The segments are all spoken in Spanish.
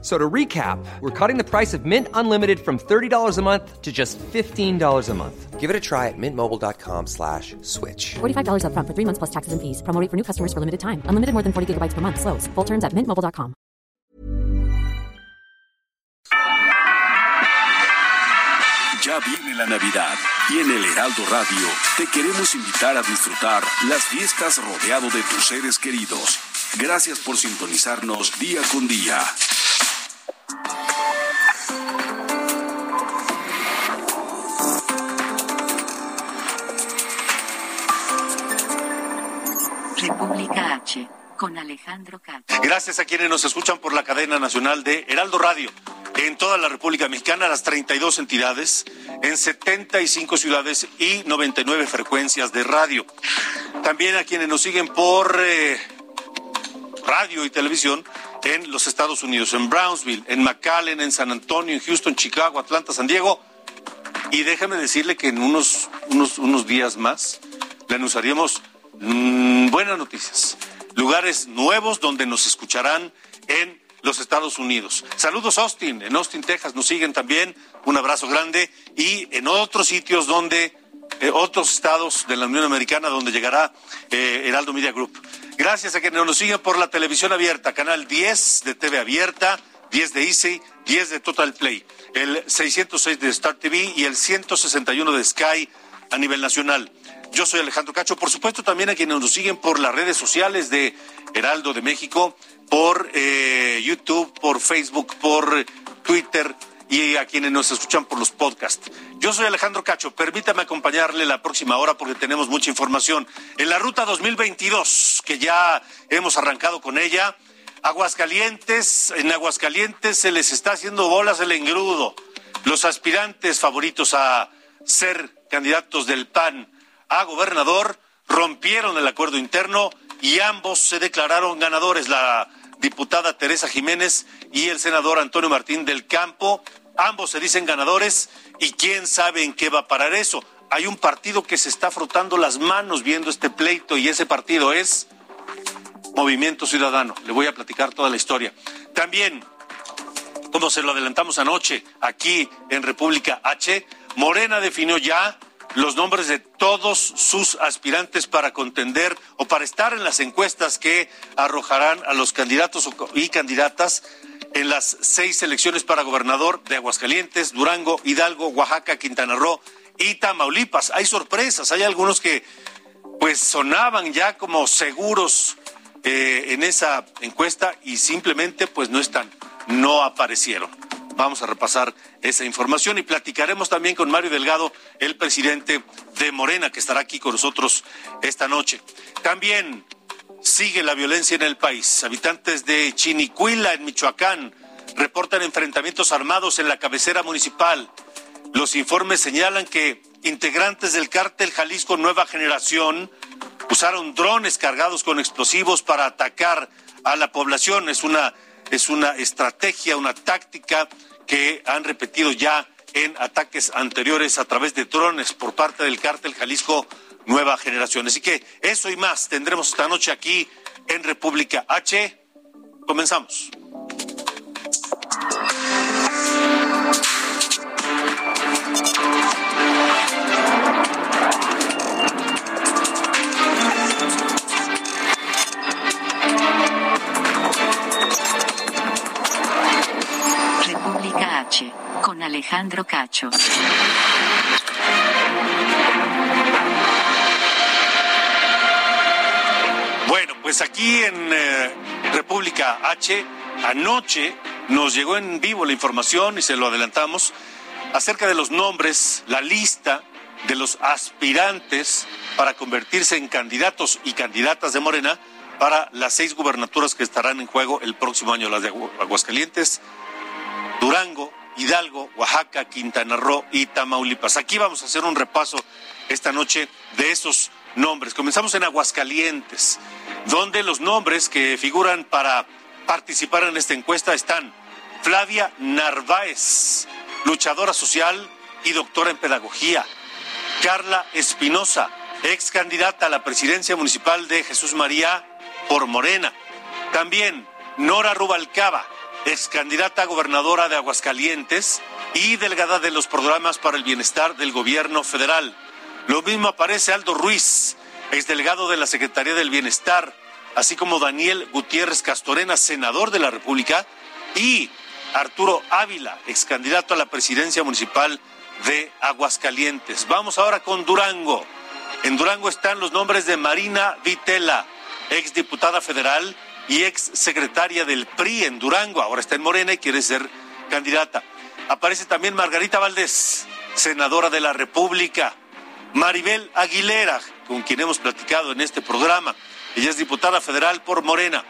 So to recap, we're cutting the price of Mint Unlimited from $30 a month to just $15 a month. Give it a try at mintmobile.com slash switch. $45 up front for three months plus taxes and fees. Promo rate for new customers for limited time. Unlimited more than 40 gigabytes per month. Slows. Full terms at mintmobile.com. Ya viene la Navidad y en el Heraldo Radio te queremos invitar a disfrutar las fiestas rodeado de tus seres queridos. Gracias por sintonizarnos día con día. República H, con Alejandro Cacho. Gracias a quienes nos escuchan por la cadena nacional de Heraldo Radio. En toda la República Mexicana, las 32 entidades, en 75 ciudades y 99 frecuencias de radio. También a quienes nos siguen por eh, radio y televisión en los Estados Unidos, en Brownsville, en McAllen, en San Antonio, en Houston, Chicago, Atlanta, San Diego. Y déjame decirle que en unos, unos, unos días más le anunciaríamos mm, buenas noticias. Lugares nuevos donde nos escucharán en los Estados Unidos. Saludos Austin, en Austin, Texas, nos siguen también. Un abrazo grande. Y en otros sitios donde, eh, otros estados de la Unión Americana donde llegará eh, Heraldo Media Group. Gracias a quienes nos siguen por la televisión abierta, canal 10 de TV abierta, 10 de Easy, 10 de Total Play, el 606 de Star TV y el 161 de Sky a nivel nacional. Yo soy Alejandro Cacho, por supuesto también a quienes nos siguen por las redes sociales de Heraldo de México, por eh, YouTube, por Facebook, por Twitter y a quienes nos escuchan por los podcasts. Yo soy Alejandro Cacho, permítame acompañarle la próxima hora porque tenemos mucha información. En la ruta 2022, que ya hemos arrancado con ella, Aguascalientes, en Aguascalientes se les está haciendo bolas el engrudo. Los aspirantes favoritos a ser candidatos del PAN a gobernador rompieron el acuerdo interno y ambos se declararon ganadores, la diputada Teresa Jiménez y el senador Antonio Martín del Campo. Ambos se dicen ganadores y quién sabe en qué va a parar eso. Hay un partido que se está frotando las manos viendo este pleito y ese partido es Movimiento Ciudadano. Le voy a platicar toda la historia. También, como se lo adelantamos anoche aquí en República H, Morena definió ya los nombres de todos sus aspirantes para contender o para estar en las encuestas que arrojarán a los candidatos y candidatas en las seis elecciones para gobernador de Aguascalientes, Durango, Hidalgo, Oaxaca, Quintana Roo y Tamaulipas. Hay sorpresas, hay algunos que pues sonaban ya como seguros eh, en esa encuesta y simplemente pues no están, no aparecieron. Vamos a repasar esa información y platicaremos también con Mario Delgado, el presidente de Morena, que estará aquí con nosotros esta noche. También sigue la violencia en el país. Habitantes de Chinicuila, en Michoacán, reportan enfrentamientos armados en la cabecera municipal. Los informes señalan que integrantes del cártel Jalisco Nueva Generación usaron drones cargados con explosivos para atacar a la población. Es una, es una estrategia, una táctica que han repetido ya en ataques anteriores a través de drones por parte del cártel Jalisco Nueva Generación. Así que eso y más tendremos esta noche aquí en República H. Comenzamos. Con Alejandro Cacho. Bueno, pues aquí en eh, República H, anoche nos llegó en vivo la información y se lo adelantamos acerca de los nombres, la lista de los aspirantes para convertirse en candidatos y candidatas de Morena para las seis gubernaturas que estarán en juego el próximo año, las de Agu- Aguascalientes, Durango, Hidalgo, Oaxaca, Quintana Roo y Tamaulipas. Aquí vamos a hacer un repaso esta noche de esos nombres. Comenzamos en Aguascalientes, donde los nombres que figuran para participar en esta encuesta están Flavia Narváez, luchadora social y doctora en pedagogía. Carla Espinosa, ex candidata a la presidencia municipal de Jesús María por Morena. También Nora Rubalcaba, ex candidata a gobernadora de Aguascalientes y delegada de los programas para el bienestar del gobierno federal. Lo mismo aparece Aldo Ruiz, ex delegado de la Secretaría del Bienestar, así como Daniel Gutiérrez Castorena, senador de la República, y Arturo Ávila, ex candidato a la presidencia municipal de Aguascalientes. Vamos ahora con Durango. En Durango están los nombres de Marina Vitela, ex diputada federal y ex secretaria del PRI en Durango. Ahora está en Morena y quiere ser candidata. Aparece también Margarita Valdés, senadora de la República. Maribel Aguilera, con quien hemos platicado en este programa. Ella es diputada federal por Morena.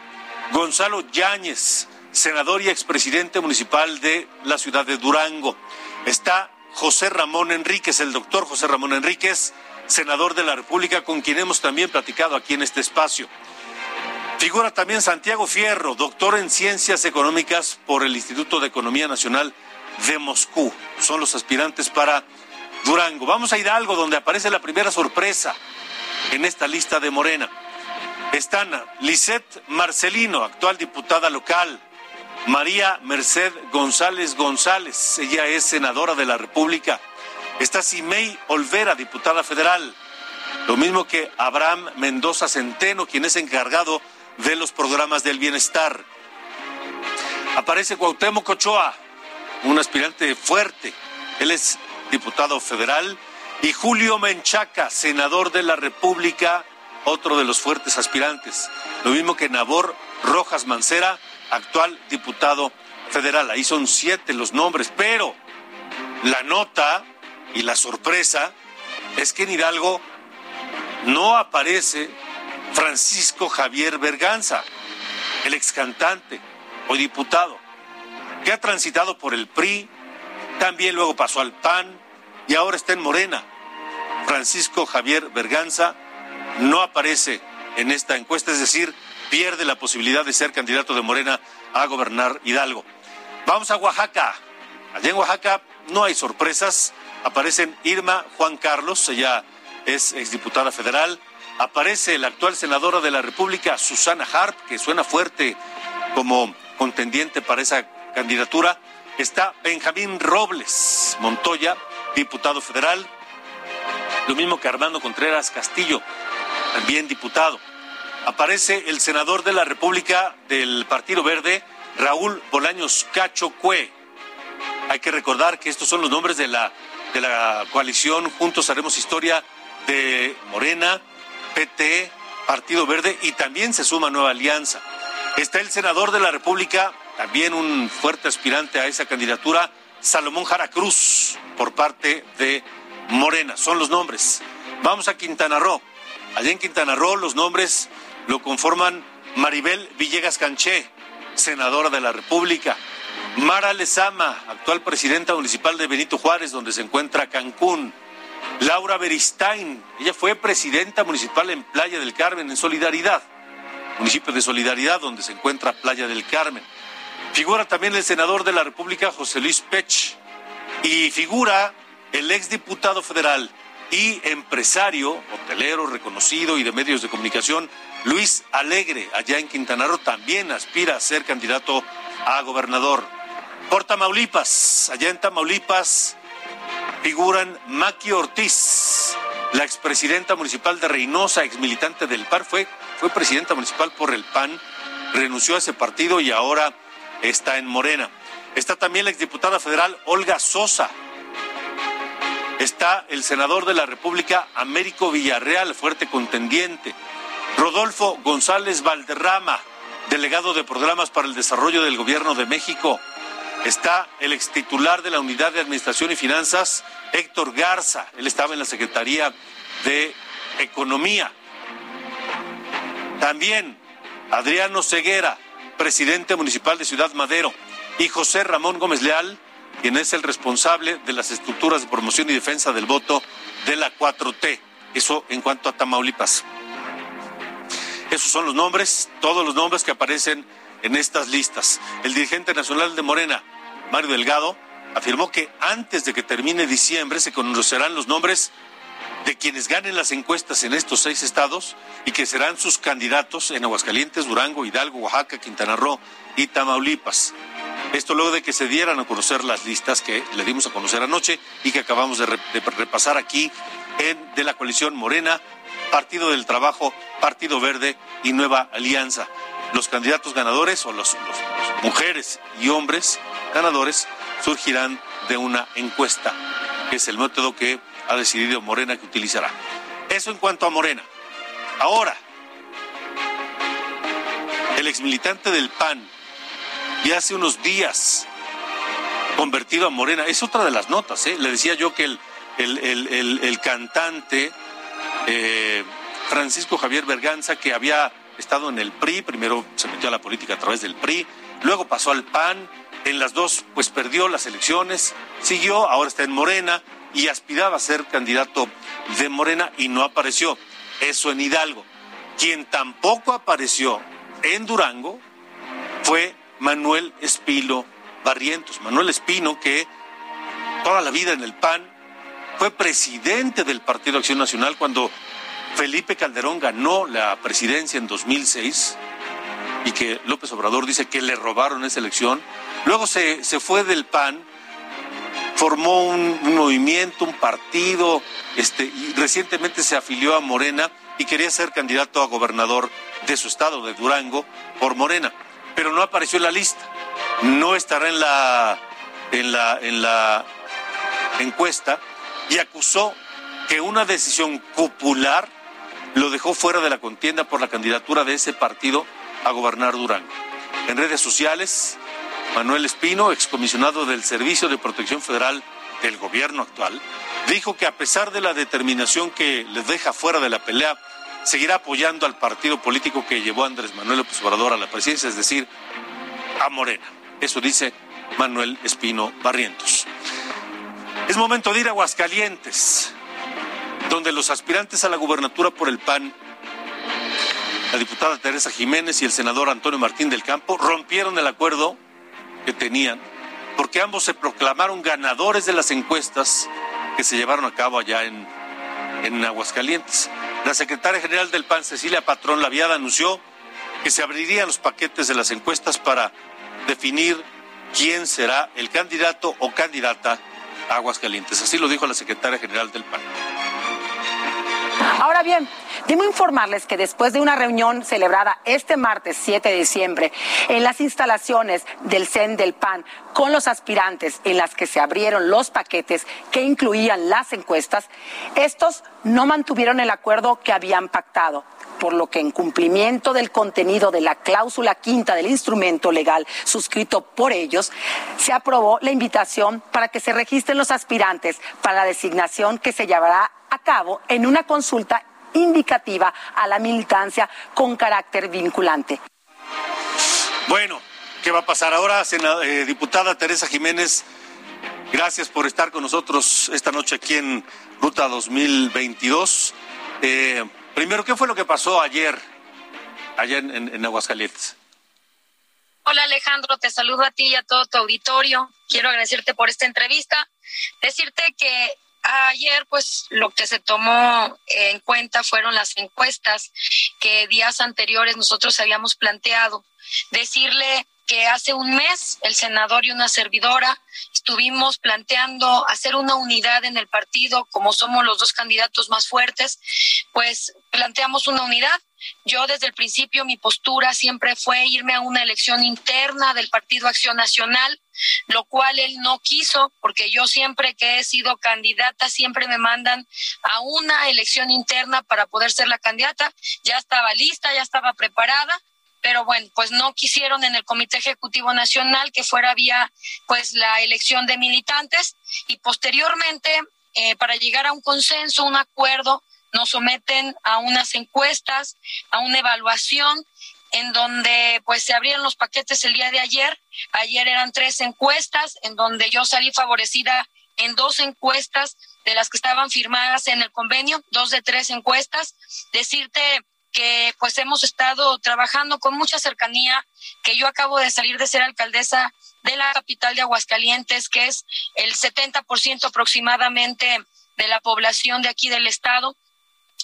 Gonzalo Yáñez, senador y expresidente municipal de la ciudad de Durango. Está José Ramón Enríquez, el doctor José Ramón Enríquez, senador de la República, con quien hemos también platicado aquí en este espacio. Figura también Santiago Fierro, doctor en Ciencias Económicas por el Instituto de Economía Nacional de Moscú. Son los aspirantes para Durango. Vamos a Hidalgo, donde aparece la primera sorpresa en esta lista de Morena. Están Lisette Marcelino, actual diputada local, María Merced González González, ella es senadora de la República. Está Simei Olvera, diputada federal. Lo mismo que Abraham Mendoza Centeno, quien es encargado de los programas del bienestar. Aparece Cuauhtémoc Ochoa, un aspirante fuerte. Él es diputado federal. Y Julio Menchaca, senador de la República, otro de los fuertes aspirantes. Lo mismo que Nabor Rojas Mancera, actual diputado federal. Ahí son siete los nombres, pero la nota y la sorpresa es que en Hidalgo no aparece Francisco Javier Berganza, el ex cantante o diputado, que ha transitado por el PRI, también luego pasó al PAN y ahora está en Morena. Francisco Javier Berganza no aparece en esta encuesta, es decir, pierde la posibilidad de ser candidato de Morena a gobernar Hidalgo. Vamos a Oaxaca. Allá en Oaxaca no hay sorpresas. Aparecen Irma Juan Carlos, ella es exdiputada federal. Aparece la actual senadora de la República, Susana Hart, que suena fuerte como contendiente para esa candidatura. Está Benjamín Robles Montoya, diputado federal. Lo mismo que Armando Contreras Castillo, también diputado aparece el senador de la República del Partido Verde, Raúl Bolaños Cacho Cue. Hay que recordar que estos son los nombres de la, de la coalición Juntos Haremos Historia de Morena, PT, Partido Verde y también se suma Nueva Alianza. Está el senador de la República, también un fuerte aspirante a esa candidatura, Salomón Jara Cruz, por parte de Morena. Son los nombres. Vamos a Quintana Roo. Allá en Quintana Roo los nombres lo conforman Maribel Villegas Canché, senadora de la República, Mara Lezama, actual presidenta municipal de Benito Juárez, donde se encuentra Cancún, Laura Beristain, ella fue presidenta municipal en Playa del Carmen, en Solidaridad, municipio de Solidaridad, donde se encuentra Playa del Carmen. Figura también el senador de la República, José Luis Pech, y figura el exdiputado federal y empresario, hotelero reconocido y de medios de comunicación, Luis Alegre, allá en Quintana Roo, también aspira a ser candidato a gobernador. Por Tamaulipas, allá en Tamaulipas figuran Maki Ortiz, la expresidenta municipal de Reynosa, exmilitante del PAN, fue, fue presidenta municipal por el PAN, renunció a ese partido y ahora está en Morena. Está también la exdiputada federal Olga Sosa. Está el senador de la República, Américo Villarreal, fuerte contendiente. Rodolfo González Valderrama, delegado de programas para el desarrollo del Gobierno de México. Está el ex titular de la Unidad de Administración y Finanzas, Héctor Garza. Él estaba en la Secretaría de Economía. También Adriano Ceguera, presidente municipal de Ciudad Madero. Y José Ramón Gómez Leal, quien es el responsable de las estructuras de promoción y defensa del voto de la 4T. Eso en cuanto a Tamaulipas. Esos son los nombres, todos los nombres que aparecen en estas listas. El dirigente nacional de Morena, Mario Delgado, afirmó que antes de que termine diciembre se conocerán los nombres de quienes ganen las encuestas en estos seis estados y que serán sus candidatos en Aguascalientes, Durango, Hidalgo, Oaxaca, Quintana Roo y Tamaulipas. Esto luego de que se dieran a conocer las listas que le dimos a conocer anoche y que acabamos de, repasar aquí en de la coalición Morena, Partido del Trabajo, Partido Verde y Nueva Alianza. Los candidatos ganadores o los mujeres y hombres ganadores surgirán de una encuesta, que es el método que ha decidido Morena que utilizará. Eso en cuanto a Morena. Ahora, el exmilitante del PAN, y hace unos días convertido a Morena, es otra de las notas, ¿eh? le decía yo que el, el, cantante eh, Francisco Javier Berganza, que había estado en el PRI, primero se metió a la política a través del PRI, luego pasó al PAN, en las dos pues perdió las elecciones, siguió, ahora está en Morena, y aspiraba a ser candidato de Morena y no apareció. Eso en Hidalgo. Quien tampoco apareció en Durango fue Manuel Espino Barrientos. Manuel Espino, que toda la vida en el PAN fue presidente del Partido Acción Nacional cuando Felipe Calderón ganó la presidencia en 2006 y que López Obrador dice que le robaron esa elección. Luego se, se fue del PAN formó un, movimiento, un partido, este, recientemente se afilió a Morena y quería ser candidato a gobernador de su estado, de Durango, por Morena, pero no apareció en la lista. No estará en la, en la, en la encuesta y acusó que una decisión popular lo dejó fuera de la contienda por la candidatura de ese partido a gobernar Durango. En redes sociales, Manuel Espino, excomisionado del Servicio de Protección Federal del gobierno actual, dijo que a pesar de la determinación que les deja fuera de la pelea, seguirá apoyando al partido político que llevó a Andrés Manuel López Obrador a la presidencia, es decir, a Morena. Eso dice Manuel Espino Barrientos. Es momento de ir a Aguascalientes, donde los aspirantes a la gubernatura por el PAN, la diputada Teresa Jiménez y el senador Antonio Martín del Campo, rompieron el acuerdo que tenían, porque ambos se proclamaron ganadores de las encuestas que se llevaron a cabo allá en, en Aguascalientes. La secretaria general del PAN, Cecilia Patrón Laviada, anunció que se abrirían los paquetes de las encuestas para definir quién será el candidato o candidata a Aguascalientes. Así lo dijo la secretaria general del PAN. Ahora bien, debo informarles que después de una reunión celebrada este martes 7 de diciembre en las instalaciones del CEN del PAN con los aspirantes en las que se abrieron los paquetes que incluían las encuestas, estos no mantuvieron el acuerdo que habían pactado por lo que en cumplimiento del contenido de la cláusula quinta del instrumento legal suscrito por ellos, se aprobó la invitación para que se registren los aspirantes para la designación que se llevará a cabo en una consulta indicativa a la militancia con carácter vinculante. Bueno, ¿qué va a pasar ahora, eh, diputada Teresa Jiménez? Gracias por estar con nosotros esta noche aquí en Ruta 2022. Eh, primero, ¿qué fue lo que pasó ayer, allá en, en Aguascalientes? Hola Alejandro, te saludo a ti y a todo tu auditorio. Quiero agradecerte por esta entrevista. Decirte que Ayer, pues lo que se tomó en cuenta fueron las encuestas que días anteriores nosotros habíamos planteado. Decirle que hace un mes el senador y una servidora estuvimos planteando hacer una unidad en el partido, como somos los dos candidatos más fuertes, pues planteamos una unidad. Yo desde el principio mi postura siempre fue irme a una elección interna del Partido Acción Nacional, lo cual él no quiso, porque yo siempre que he sido candidata, siempre me mandan a una elección interna para poder ser la candidata. Ya estaba lista, ya estaba preparada pero bueno, pues no quisieron en el Comité Ejecutivo Nacional que fuera vía pues la elección de militantes y posteriormente eh, para llegar a un consenso, un acuerdo, nos someten a unas encuestas, a una evaluación en donde pues se abrieron los paquetes el día de ayer. Ayer eran tres encuestas en donde yo salí favorecida en dos encuestas de las que estaban firmadas en el convenio, dos de tres encuestas. Decirte que pues hemos estado trabajando con mucha cercanía, que yo acabo de salir de ser alcaldesa de la capital de Aguascalientes, que es el 70% aproximadamente de la población de aquí del estado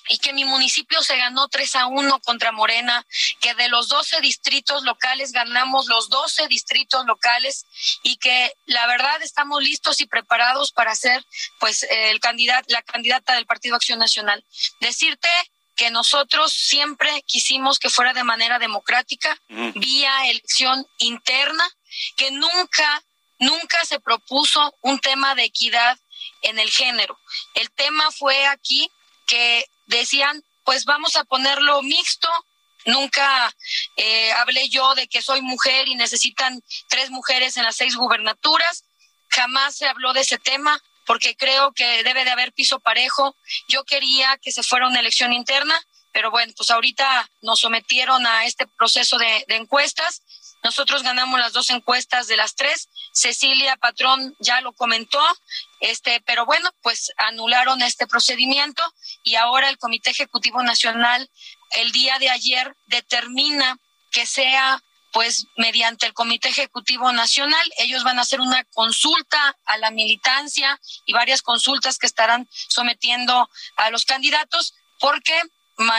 y que mi municipio se ganó 3 a 1 contra Morena, que de los 12 distritos locales ganamos los 12 distritos locales y que la verdad estamos listos y preparados para ser pues el candidato la candidata del Partido Acción Nacional. Decirte que nosotros siempre quisimos que fuera de manera democrática, vía elección interna, que nunca nunca se propuso un tema de equidad en el género. El tema fue aquí que decían, pues vamos a ponerlo mixto. Nunca eh, hablé yo de que soy mujer y necesitan tres mujeres en las seis gubernaturas. Jamás se habló de ese tema porque creo que debe de haber piso parejo. Yo quería que se fuera una elección interna, pero bueno, pues ahorita nos sometieron a este proceso de, encuestas. Nosotros ganamos las dos encuestas de las tres. Cecilia Patrón ya lo comentó, este, pero bueno, pues anularon este procedimiento y ahora el Comité Ejecutivo Nacional el día de ayer determina que sea pues mediante el Comité Ejecutivo Nacional, ellos van a hacer una consulta a la militancia y varias consultas que estarán sometiendo a los candidatos, porque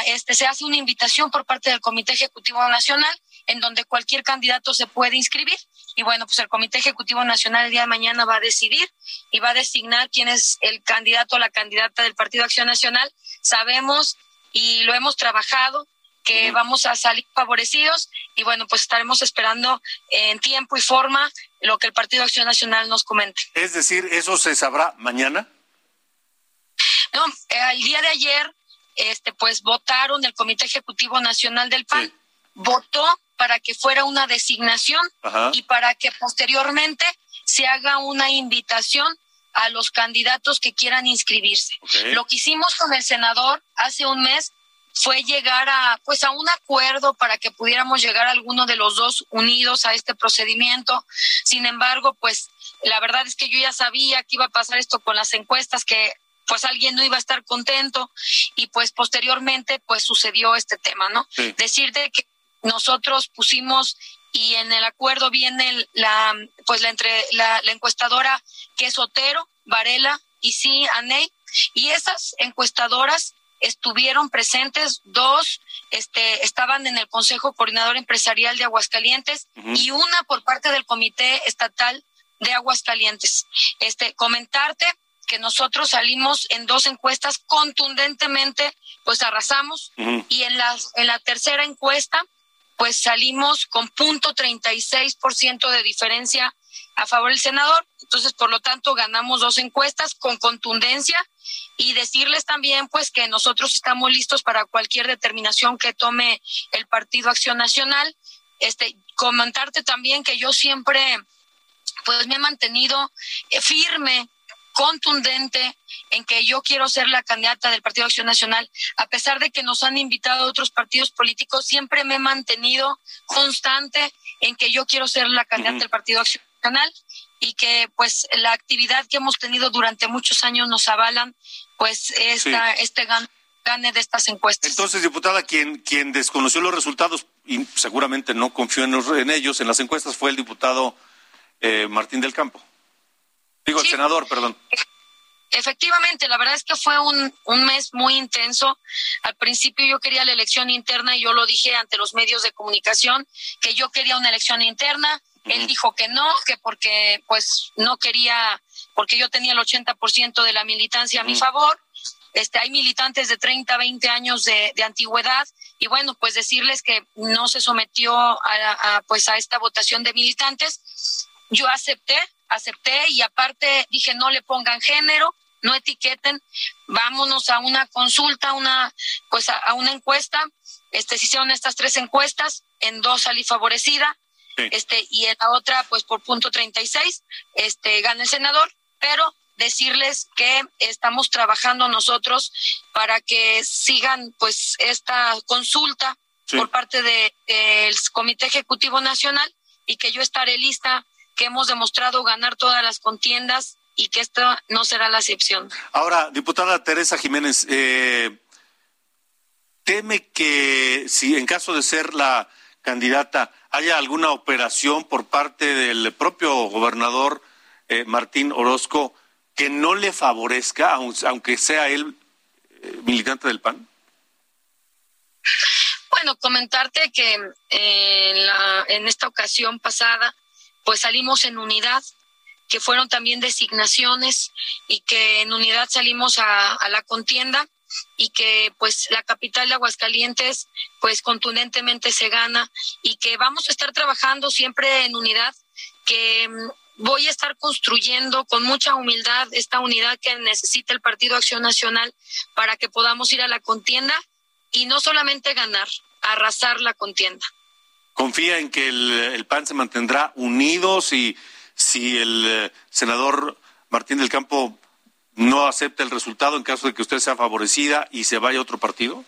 este, se hace una invitación por parte del Comité Ejecutivo Nacional en donde cualquier candidato se puede inscribir. Y bueno, pues el Comité Ejecutivo Nacional el día de mañana va a decidir y va a designar quién es el candidato o la candidata del Partido Acción Nacional. Sabemos y lo hemos trabajado que vamos a salir favorecidos y bueno, pues estaremos esperando en tiempo y forma lo que el Partido Acción Nacional nos comente. Es decir, ¿eso se sabrá mañana? No, el día de ayer, este, pues votaron el Comité Ejecutivo Nacional del PAN, votó para que fuera una designación y para que posteriormente se haga una invitación a los candidatos que quieran inscribirse. Lo que hicimos con el senador hace un mes fue llegar a pues a un acuerdo para que pudiéramos llegar a alguno de los dos unidos a este procedimiento. Sin embargo, pues la verdad es que yo ya sabía que iba a pasar esto con las encuestas que pues alguien no iba a estar contento y pues posteriormente pues sucedió este tema, ¿no? Decir de que nosotros pusimos y en el acuerdo viene la pues la entre la, encuestadora que es Otero, Varela y sí Aney y esas encuestadoras estuvieron presentes dos este estaban en el Consejo Coordinador Empresarial de Aguascalientes y una por parte del Comité Estatal de Aguascalientes. Este comentarte que nosotros salimos en dos encuestas contundentemente pues arrasamos y en la en la tercera encuesta pues salimos con punto 36% de diferencia a favor del senador. Entonces, por lo tanto, ganamos dos encuestas con contundencia y decirles también, pues, que nosotros estamos listos para cualquier determinación que tome el Partido Acción Nacional. Este, comentarte también que yo siempre, pues, me he mantenido firme contundente en que yo quiero ser la candidata del Partido Acción Nacional, a pesar de que nos han invitado a otros partidos políticos, siempre me he mantenido constante en que yo quiero ser la candidata del Partido Acción Nacional y que pues la actividad que hemos tenido durante muchos años nos avalan pues esta, este gane de estas encuestas. Entonces, diputada, quien, quien desconoció los resultados y seguramente no confió en, ellos, en las encuestas, fue el diputado eh, Martín del Campo. Digo, el senador, perdón. Efectivamente, la verdad es que fue un, un mes muy intenso. Al principio yo quería la elección interna y yo lo dije ante los medios de comunicación que yo quería una elección interna. Él dijo que no, que porque pues no quería, porque yo tenía el 80% de la militancia a mi favor. Este, hay militantes de 30, 20 años de, de antigüedad y bueno, pues decirles que no se sometió a, a, pues a esta votación de militantes. Yo acepté, acepté y aparte dije no le pongan género, no etiqueten, vámonos a una consulta, una pues a, una encuesta. Este se hicieron estas tres encuestas, en dos salí favorecida, este y en la otra pues por punto 36 este gana el senador, pero decirles que estamos trabajando nosotros para que sigan pues esta consulta por parte del de, Comité Ejecutivo Nacional y que yo estaré lista que hemos demostrado ganar todas las contiendas y que esta no será la excepción. Ahora, diputada Teresa Jiménez, eh, teme que si en caso de ser la candidata haya alguna operación por parte del propio gobernador eh, Martín Orozco que no le favorezca, aunque sea él eh, militante del PAN? Bueno, comentarte que en, en esta ocasión pasada, pues salimos en unidad, que fueron también designaciones y que en unidad salimos a la contienda y que pues la capital de Aguascalientes pues contundentemente se gana y que vamos a estar trabajando siempre en unidad, que mm, voy a estar construyendo con mucha humildad esta unidad que necesita el Partido Acción Nacional para que podamos ir a la contienda y no solamente ganar, arrasar la contienda. ¿Confía en que el, PAN se mantendrá unido si, si el eh, senador Martín del Campo no acepta el resultado en caso de que usted sea favorecida y se vaya a otro partido?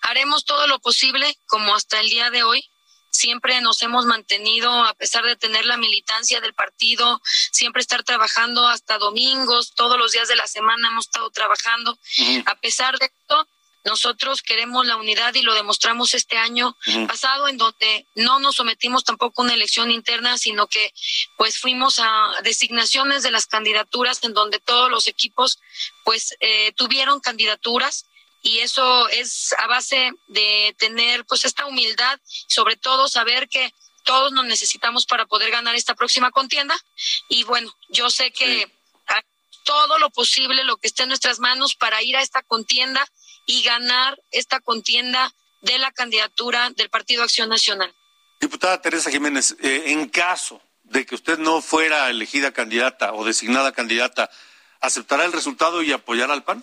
Haremos todo lo posible, como hasta el día de hoy. Siempre nos hemos mantenido, a pesar de tener la militancia del partido, siempre estar trabajando hasta domingos, todos los días de la semana hemos estado trabajando. A pesar de esto, nosotros queremos la unidad y lo demostramos este año pasado, en donde no nos sometimos tampoco a una elección interna, sino que pues fuimos a designaciones de las candidaturas en donde todos los equipos pues eh, tuvieron candidaturas y eso es a base de tener pues esta humildad, sobre todo saber que todos nos necesitamos para poder ganar esta próxima contienda. Y bueno, yo sé que todo lo posible, lo que esté en nuestras manos para ir a esta contienda y ganar esta contienda de la candidatura del Partido Acción Nacional. Diputada Teresa Jiménez, eh, en caso de que usted no fuera elegida candidata o designada candidata, ¿aceptará el resultado y apoyará al PAN?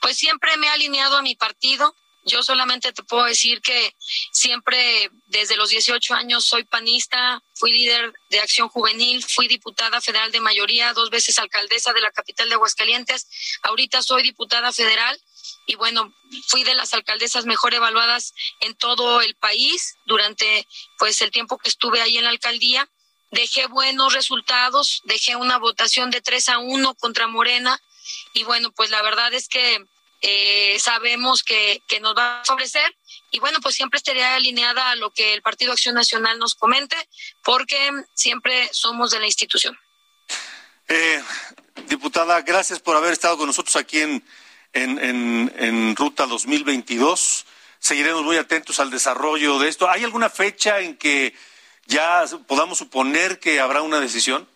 Pues siempre me he alineado a mi partido. Yo solamente te puedo decir que siempre desde los 18 años soy panista, fui líder de Acción Juvenil, fui diputada federal de mayoría, dos veces alcaldesa de la capital de Aguascalientes, ahorita soy diputada federal y bueno, fui de las alcaldesas mejor evaluadas en todo el país durante pues el tiempo que estuve ahí en la alcaldía. Dejé buenos resultados, dejé una votación de 3 a 1 contra Morena y bueno, pues la verdad es que eh, sabemos que, que nos va a favorecer y bueno, pues siempre estaría alineada a lo que el Partido Acción Nacional nos comente, porque siempre somos de la institución. Eh, diputada, gracias por haber estado con nosotros aquí en, en, en, en Ruta 2022. Seguiremos muy atentos al desarrollo de esto. ¿Hay alguna fecha en que ya podamos suponer que habrá una decisión?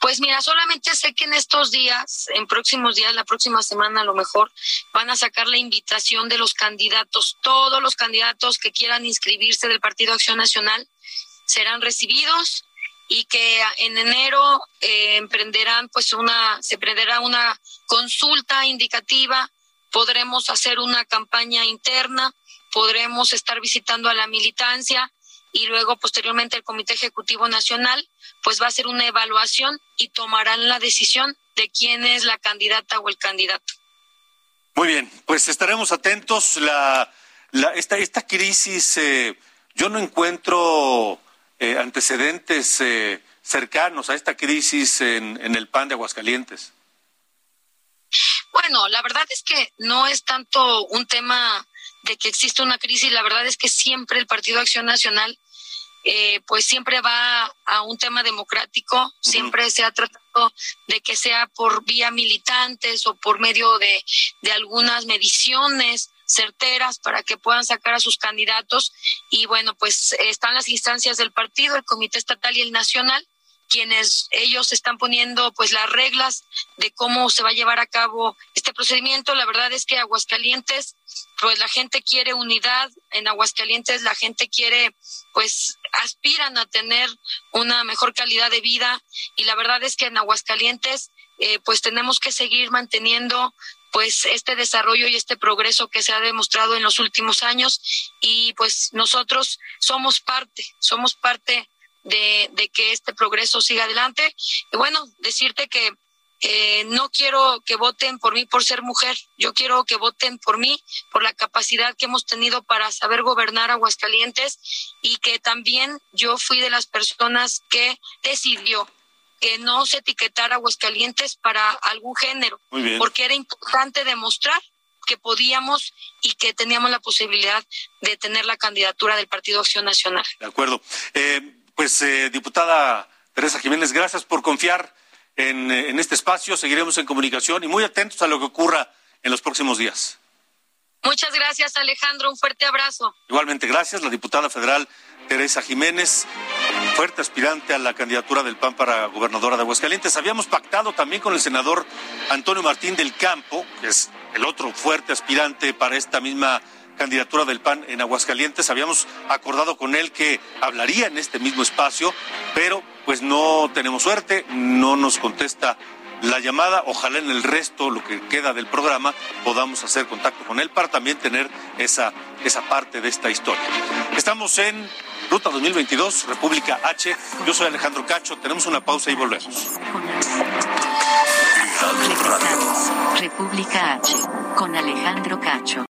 Pues mira, solamente sé que en estos días, en próximos días, la próxima semana a lo mejor, van a sacar la invitación de los candidatos. Todos los candidatos que quieran inscribirse del Partido Acción Nacional serán recibidos y que en enero eh, emprenderán pues una, se emprenderá una consulta indicativa, podremos hacer una campaña interna, podremos estar visitando a la militancia y luego posteriormente el Comité Ejecutivo Nacional pues va a hacer una evaluación y tomarán la decisión de quién es la candidata o el candidato. Muy bien, pues estaremos atentos. La, la esta, esta crisis, eh, yo no encuentro eh, antecedentes eh, cercanos a esta crisis en, en el PAN de Aguascalientes. Bueno, la verdad es que no es tanto un tema de que existe una crisis, la verdad es que siempre el Partido Acción Nacional eh, pues siempre va a un tema democrático, siempre se ha tratado de que sea por vía militantes o por medio de, de algunas mediciones certeras para que puedan sacar a sus candidatos. Y bueno, pues están las instancias del partido, el comité estatal y el nacional quienes ellos están poniendo pues las reglas de cómo se va a llevar a cabo este procedimiento. La verdad es que Aguascalientes, pues la gente quiere unidad, en Aguascalientes la gente quiere, pues aspiran a tener una mejor calidad de vida. Y la verdad es que en Aguascalientes eh, pues tenemos que seguir manteniendo pues este desarrollo y este progreso que se ha demostrado en los últimos años. Y pues nosotros somos parte, somos parte de, que este progreso siga adelante. Y bueno, decirte que eh, no quiero que voten por mí por ser mujer, yo quiero que voten por mí, por la capacidad que hemos tenido para saber gobernar Aguascalientes y que también yo fui de las personas que decidió que no se etiquetara Aguascalientes para algún género, porque era importante demostrar que podíamos y que teníamos la posibilidad de tener la candidatura del Partido Acción Nacional. De acuerdo. Eh, pues, eh, diputada Teresa Jiménez, gracias por confiar en, en este espacio. Seguiremos en comunicación y muy atentos a lo que ocurra en los próximos días. Muchas gracias, Alejandro. Un fuerte abrazo. Igualmente, gracias. La diputada federal Teresa Jiménez, fuerte aspirante a la candidatura del PAN para gobernadora de Aguascalientes. Habíamos pactado también con el senador Antonio Martín del Campo, que es el otro fuerte aspirante para esta misma candidatura del PAN en Aguascalientes. Habíamos acordado con él que hablaría en este mismo espacio, pero pues no tenemos suerte, no nos contesta la llamada. Ojalá en el resto, lo que queda del programa, podamos hacer contacto con él para también tener esa, esa parte de esta historia. Estamos en Ruta 2022, República H. Yo soy Alejandro Cacho. Tenemos una pausa y volvemos. República H, con Alejandro Cacho.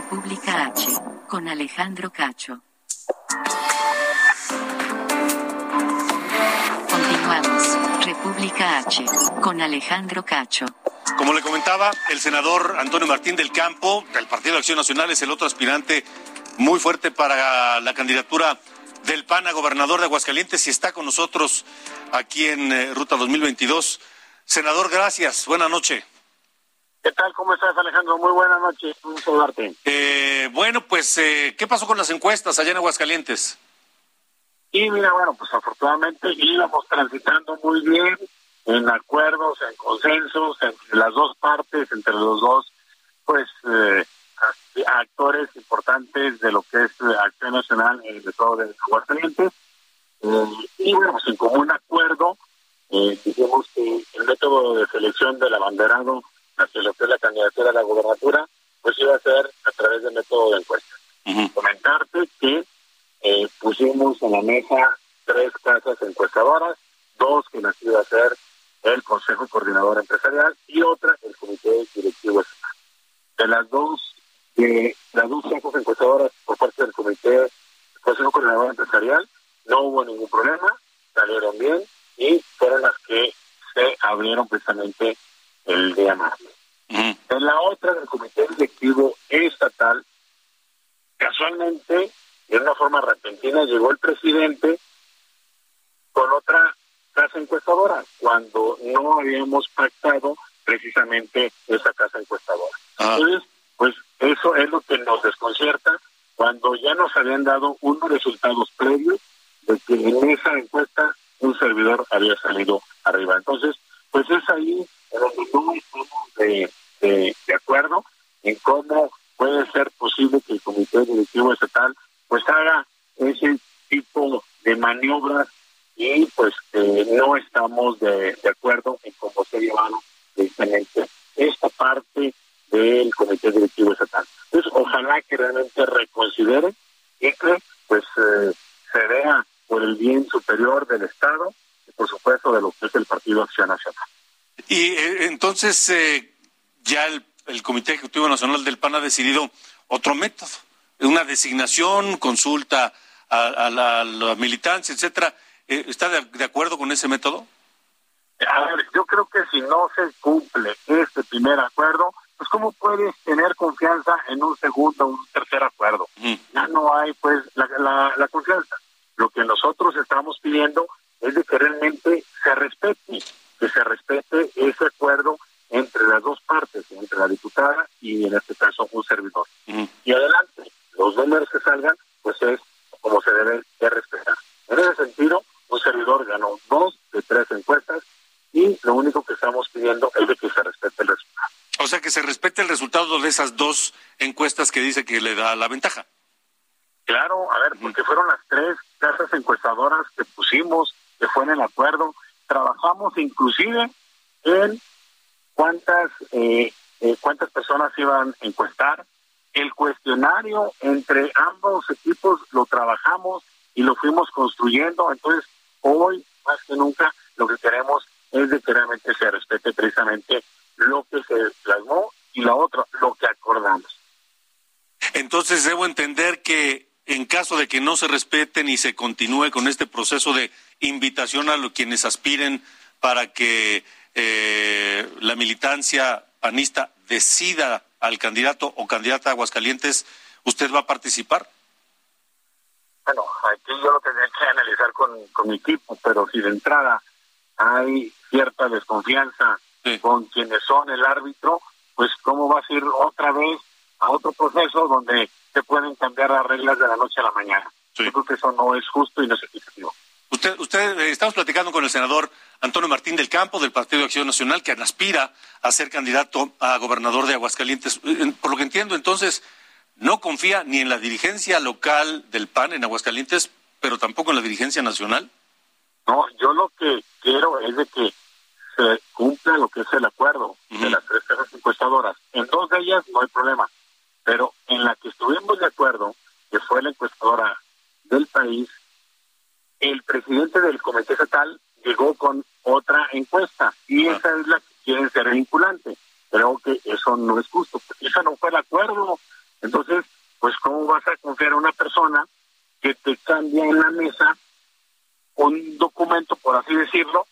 República H, con Alejandro Cacho. Continuamos. República H, con Alejandro Cacho. Como le comentaba, el senador Antonio Martín del Campo, del Partido de Acción Nacional, es el otro aspirante muy fuerte para la candidatura del PAN a gobernador de Aguascalientes y está con nosotros aquí en eh, Ruta 2022. Senador, gracias. Buenas noches. ¿Qué tal? ¿Cómo estás, Alejandro? Muy buenas noches. Un saludarte. Eh, bueno, pues, eh, ¿qué pasó con las encuestas allá en Aguascalientes? Y mira, bueno, pues afortunadamente íbamos transitando muy bien en acuerdos, en consensos, entre las dos partes, entre los dos, pues, eh, actores importantes de lo que es eh, Acción Nacional en el Estado de Aguascalientes. Eh, y bueno, pues en común acuerdo, eh, dijimos que el método de selección del abanderado hacia lo que es la candidatura a la gobernatura, pues iba a ser a través del método de encuesta. Comentarte que eh, pusimos en la mesa tres casas encuestadoras, dos que las iba a hacer el Consejo Coordinador Empresarial y otra el Comité Directivo. De las dos, de las dos casas encuestadoras por parte del Comité Consejo Coordinador Empresarial, no hubo ningún problema, salieron bien y fueron las que se abrieron precisamente el día martes. En la otra, del Comité Directivo Estatal, casualmente, de una forma repentina, llegó el presidente con otra casa encuestadora, cuando no habíamos pactado precisamente esa casa encuestadora. Entonces, pues eso es lo que nos desconcierta cuando ya nos habían dado unos resultados previos de que en esa encuesta un servidor había salido arriba. Entonces, pues es ahí en donde no estamos de, de, acuerdo en cómo puede ser posible que el Comité Directivo Estatal pues haga ese tipo de maniobras y pues eh, no estamos de, de acuerdo en cómo se llevaron precisamente esta parte del Comité Directivo Estatal. Entonces, ojalá que realmente reconsideren y que pues eh, se vea por el bien superior del Estado y por supuesto de lo que es el Partido Acción Nacional. Y eh, entonces eh, ya el, el Comité Ejecutivo Nacional del PAN ha decidido otro método, una designación, consulta a, a, la, a la, militancia, etcétera. Eh, ¿Está de, de, acuerdo con ese método? A ver, yo creo que si no se cumple este primer acuerdo, pues cómo puedes tener confianza en un segundo o un tercer acuerdo. Ya no hay pues la, la, la confianza. Lo que nosotros estamos pidiendo es de que realmente se respete, que se respete ese acuerdo entre las dos partes, entre la diputada y en este caso un servidor. Y adelante, los números que salgan, pues es como se debe de respetar. En ese sentido, un servidor ganó dos de tres encuestas y lo único que estamos pidiendo es de que se respete el resultado. O sea, que se respete el resultado de esas dos encuestas que dice que le da la ventaja. Claro, a ver, porque fueron las tres casas encuestadoras que pusimos, que fue en el acuerdo, Trabajamos inclusive en cuántas eh, eh, cuántas personas iban a encuestar. El cuestionario entre ambos equipos lo trabajamos y lo fuimos construyendo. Entonces, hoy más que nunca lo que queremos es de que realmente se respete precisamente lo que se plasmó y la otra, lo que acordamos. Entonces debo entender que en caso de que no se respeten y se continúe con este proceso de invitación a los quienes aspiren para que eh, la militancia panista decida al candidato o candidata a Aguascalientes, ¿usted va a participar? Bueno, aquí yo lo tendría que analizar con, con mi equipo, pero si de entrada hay cierta desconfianza con quienes son el árbitro, pues cómo va a ir otra vez a otro proceso donde se pueden cambiar las reglas de la noche a la mañana. Yo creo que eso no es justo y no es equitativo. Usted, eh, estamos platicando con el senador Antonio Martín del Campo del Partido de Acción Nacional, que aspira a ser candidato a gobernador de Aguascalientes. Eh, por lo que entiendo, entonces, no confía ni en la dirigencia local del PAN en Aguascalientes, pero tampoco en la dirigencia nacional. No, yo lo que quiero es de que se cumpla lo que es el acuerdo de las tres casas encuestadoras. En dos de ellas no hay problema, pero en la que estuvimos de acuerdo, que fue la encuestadora del país, el presidente del comité estatal llegó con otra encuesta y esa es la que quieren ser vinculante. Creo que eso no es justo, porque eso no fue el acuerdo. Entonces, pues ¿cómo vas a confiar a una persona que te cambia en la mesa un documento, por así decirlo,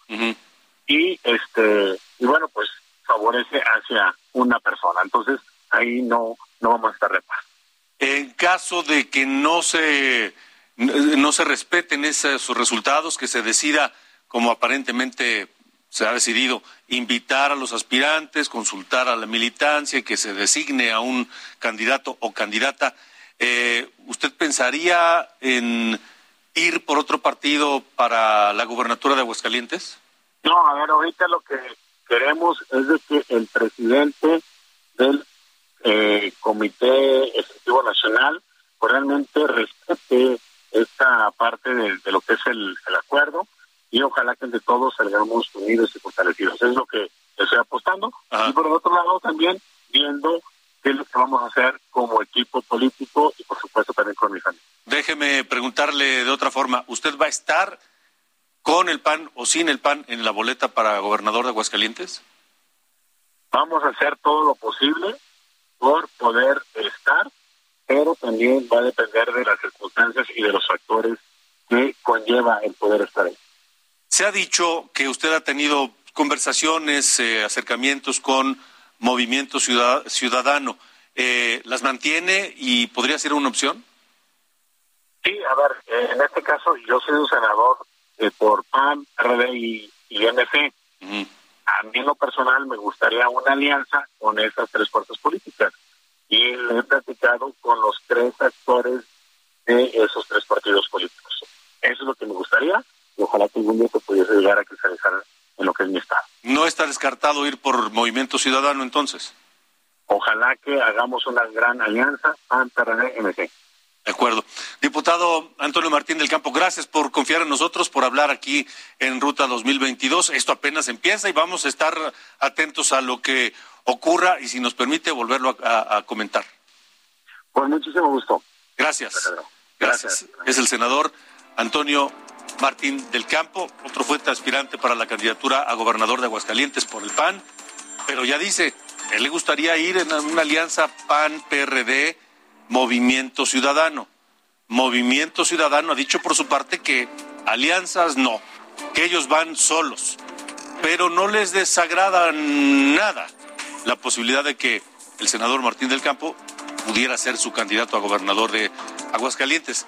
y este y bueno, pues favorece hacia una persona. Entonces, ahí no no vamos a estar de paz. En caso de que no se no se respeten esos resultados, que se decida como aparentemente se ha decidido invitar a los aspirantes, consultar a la militancia, que se designe a un candidato o candidata. Eh, ¿Usted pensaría en ir por otro partido para la gubernatura de Aguascalientes? No, a ver, ahorita lo que queremos es que el presidente del eh, Comité Ejecutivo Nacional realmente respete esta parte de, lo que es el acuerdo y ojalá que entre todos salgamos unidos y fortalecidos. Es lo que estoy apostando. Y por el otro lado también viendo qué es lo que vamos a hacer como equipo político y por supuesto también con mi familia. Déjeme preguntarle de otra forma, ¿usted va a estar con el PAN o sin el PAN en la boleta para gobernador de Aguascalientes? Vamos a hacer todo lo posible por poder estar, pero también va a depender de las circunstancias y de los factores que conlleva el poder estar ahí. Se ha dicho que usted ha tenido conversaciones, eh, acercamientos con Movimiento Ciudadano. Eh, ¿Las mantiene y podría ser una opción? Sí, a ver, eh, en este caso yo soy un senador por PAN, RD y, MC. A mí en lo personal me gustaría una alianza con esas tres fuerzas políticas. Y he platicado con los tres actores de esos tres partidos políticos. Eso es lo que me gustaría y ojalá que algún día se pudiese llegar a cristalizar en lo que es mi estado. ¿No está descartado ir por Movimiento Ciudadano entonces? Ojalá que hagamos una gran alianza PAN-PRD-MC. De acuerdo. Diputado Antonio Martín del Campo, gracias por confiar en nosotros, por hablar aquí en Ruta 2022. Esto apenas empieza y vamos a estar atentos a lo que ocurra y si nos permite volverlo a, comentar. Con muchísimo gusto. Gracias. Gracias. Es el senador Antonio Martín del Campo, otro fuerte aspirante para la candidatura a gobernador de Aguascalientes por el PAN, pero ya dice, él le gustaría ir en una alianza PAN-PRD Movimiento Ciudadano. Movimiento Ciudadano ha dicho por su parte que alianzas no, que ellos van solos, pero no les desagrada nada la posibilidad de que el senador Martín del Campo pudiera ser su candidato a gobernador de Aguascalientes.